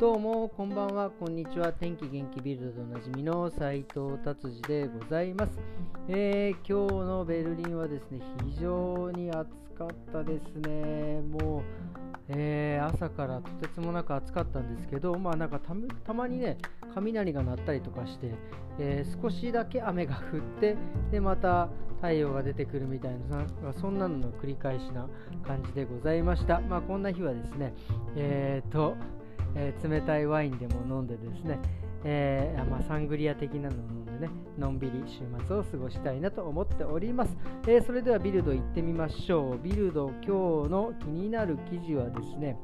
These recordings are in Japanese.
どうもこんばんは。こんにちは。天気元気ビルドでおなじみの斉藤達治でございます、えー、今日のベルリンはですね非常に暑かったですね。もう、えー、朝からとてつもなく暑かったんですけどまあなんかたまにね雷が鳴ったりとかして、えー、少しだけ雨が降ってでまた太陽が出てくるみたいなそんなのの繰り返しな感じでございました。まあこんな日はですねえっ、とえー、冷たいワインでも飲んでですね、えー、まあ、サングリア的なのを飲んでね、のんびり週末を過ごしたいなと思っております。えー、それではビルド行ってみましょう。ビルド今日の気になる記事はですね、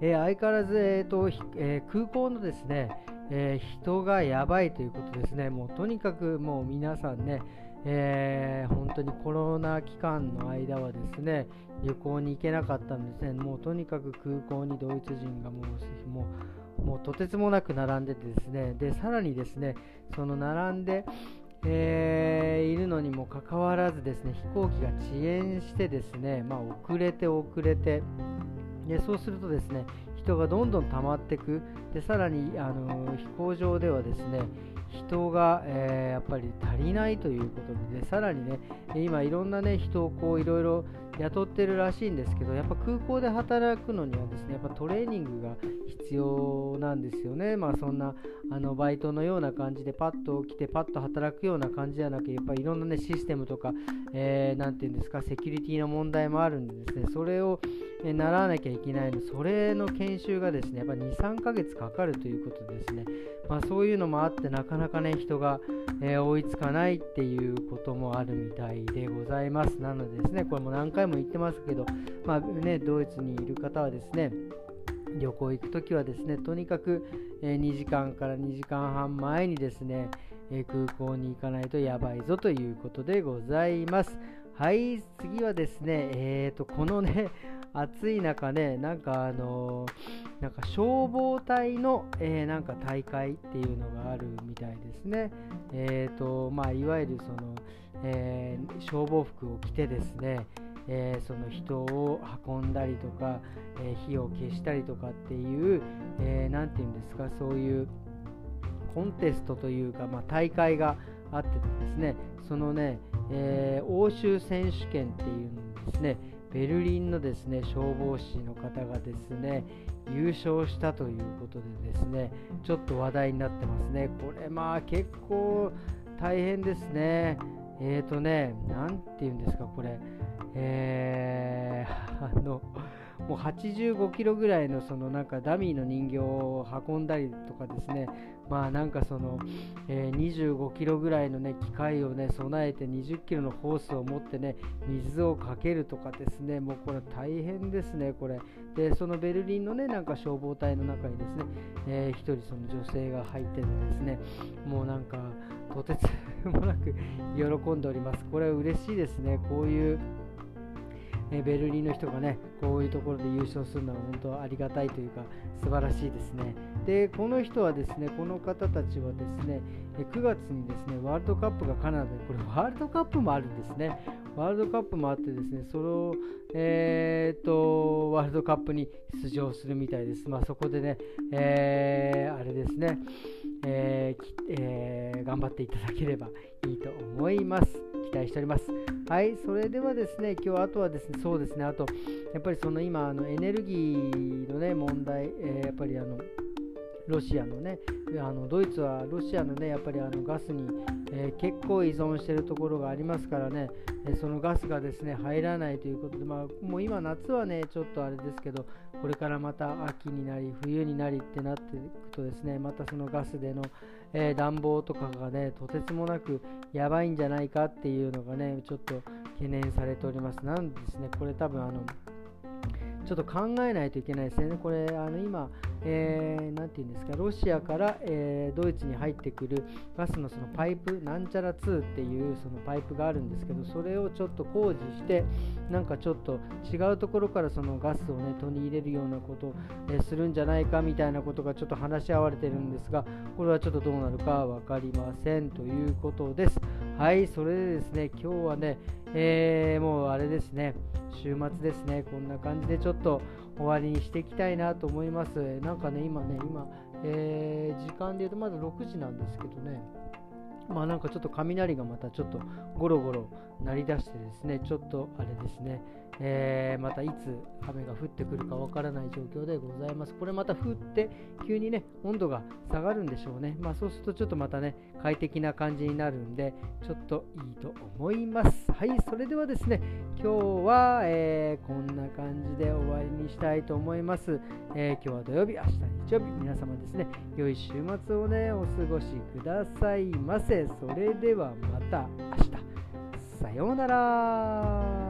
え相変わらず、えーとえ空港のですね、え人がやばいということですね。もうとにかくもう皆さんね、えー、本当にコロナ期間の間はですね旅行に行けなかったんですね、もうとにかく空港にドイツ人がもうもうもうとてつもなく並んでてですね。でさらにですねその並んで、えー、いるのにもかかわらずですね飛行機が遅延してですね、まあ、遅れて遅れてでそうするとですね人がどんどん溜まっていく。でさらにあの飛行場ではですね人が、えー、やっぱり足りないということで、ね、さらにね、今いろんなね、人をこういろいろ雇ってるらしいんですけど、やっぱ空港で働くのにはですね、やっぱトレーニングが必要なんですよね。まあそんなあのバイトのような感じでパッと来てパッと働くような感じではなくやっぱいろんなね、システムとか、えー、ていうんですか、セキュリティの問題もあるんでですね、それを習わなきゃいけないの。それの研修がですねやっぱ2、3ヶ月かかるということですね、まあ、そういうのもあってなかなかね人が、えー、追いつかないっていうこともあるみたいでございます。なのでですねこれも何回も言ってますけど、まあね、ドイツにいる方はですね旅行行くときはですねとにかく、2時間から2時間半前にですね、空港に行かないとやばいぞということでございますはい次はですねえーとこのね暑い中ね、なんかあのー、なんか消防隊の、えー、なんか大会っていうのがあるみたいですね。えーとまあ、いわゆるその、え、消防服を着てですね、えー、その人を運んだりとか、え火を消したりとかっていう、えー、て言うんですか、そういうコンテストというか、まあ、大会があってですね、そのね、え欧州選手権っていうんですね、ベルリンのですね消防士の方がですね優勝したということでですねちょっと話題になってますね。これまあ結構大変ですね。えっ、ー、とね、なんて言うんですか、これ。えー、あの、もう85キロぐらいのそのなんかダミーの人形を運んだりとかですね、まあなんかその、えー、25キロぐらいのね機械をね備えて20キロのホースを持ってね水をかけるとかですね、もうこれ大変ですね、これ。で、そのベルリンのねなんか消防隊の中にですね、えー、1人その女性が入っててですね、もうなんかとてつもなく喜んでおります。これは嬉しいですね、こういう。えベルリンの人がねこういうところで優勝するのは本当ありがたいというか素晴らしいですね。でこの人はですねこの方たちはですね9月にですねワールドカップがカナダでこれワールドカップもあるんですね。ワールドカップもあってですねその、えーと、ワールドカップに出場するみたいです。まあ、そこでね、えー、あれですね、えーえー、頑張っていただければいいと思います。期待しております。はい、それではですね、今日あとはですね、そうですね、あと、やっぱりその今、あのエネルギーのね、問題、えー、やっぱりあの、ロシアのね、あのドイツはロシアのね、やっぱりあのガスに、えー、結構依存しているところがありますからね、えそのガスがですね入らないということで、まあ、もう今、夏はね、ちょっとあれですけど、これからまた秋になり、冬になりってなっていくとですね、またそのガスでの、えー、暖房とかがね、とてつもなくやばいんじゃないかっていうのがね、ちょっと懸念されております。なんですね、これ多分あの、ちょっと考えないといけないですね。これ、あの今、えー、て言うんですか、ロシアから、えー、ドイツに入ってくるガスのそのパイプ、なんちゃら2っていうそのパイプがあるんですけど、それをちょっと工事して、なんかちょっと違うところからそのガスをね、取り入れるようなことを、えー、するんじゃないかみたいなことがちょっと話し合われてるんですが、これはちょっとどうなるか分かりませんということです。はいそれでですね今日はね、えー、もうあれですね週末ですねこんな感じでちょっと終わりにしていきたいなと思います。なんかね今ね今、えー、時間で言うとまだ6時なんですけどねまあなんかちょっと雷がまたちょっとゴロゴロ鳴り出してですね、ちょっとあれですね、えー、またいつ雨が降ってくるかわからない状況でございます。これまた降って急にね、温度が下がるんでしょうね。まあそうするとちょっとまたね、快適な感じになるんで、ちょっといいと思います。はい、それではですね、今日は、えー、こんな感じで終わりにしたいと思います。えー、今日は土曜日、明日日曜日、皆様ですね、良い週末をね、お過ごしくださいませ。それではまた明日。さようなら。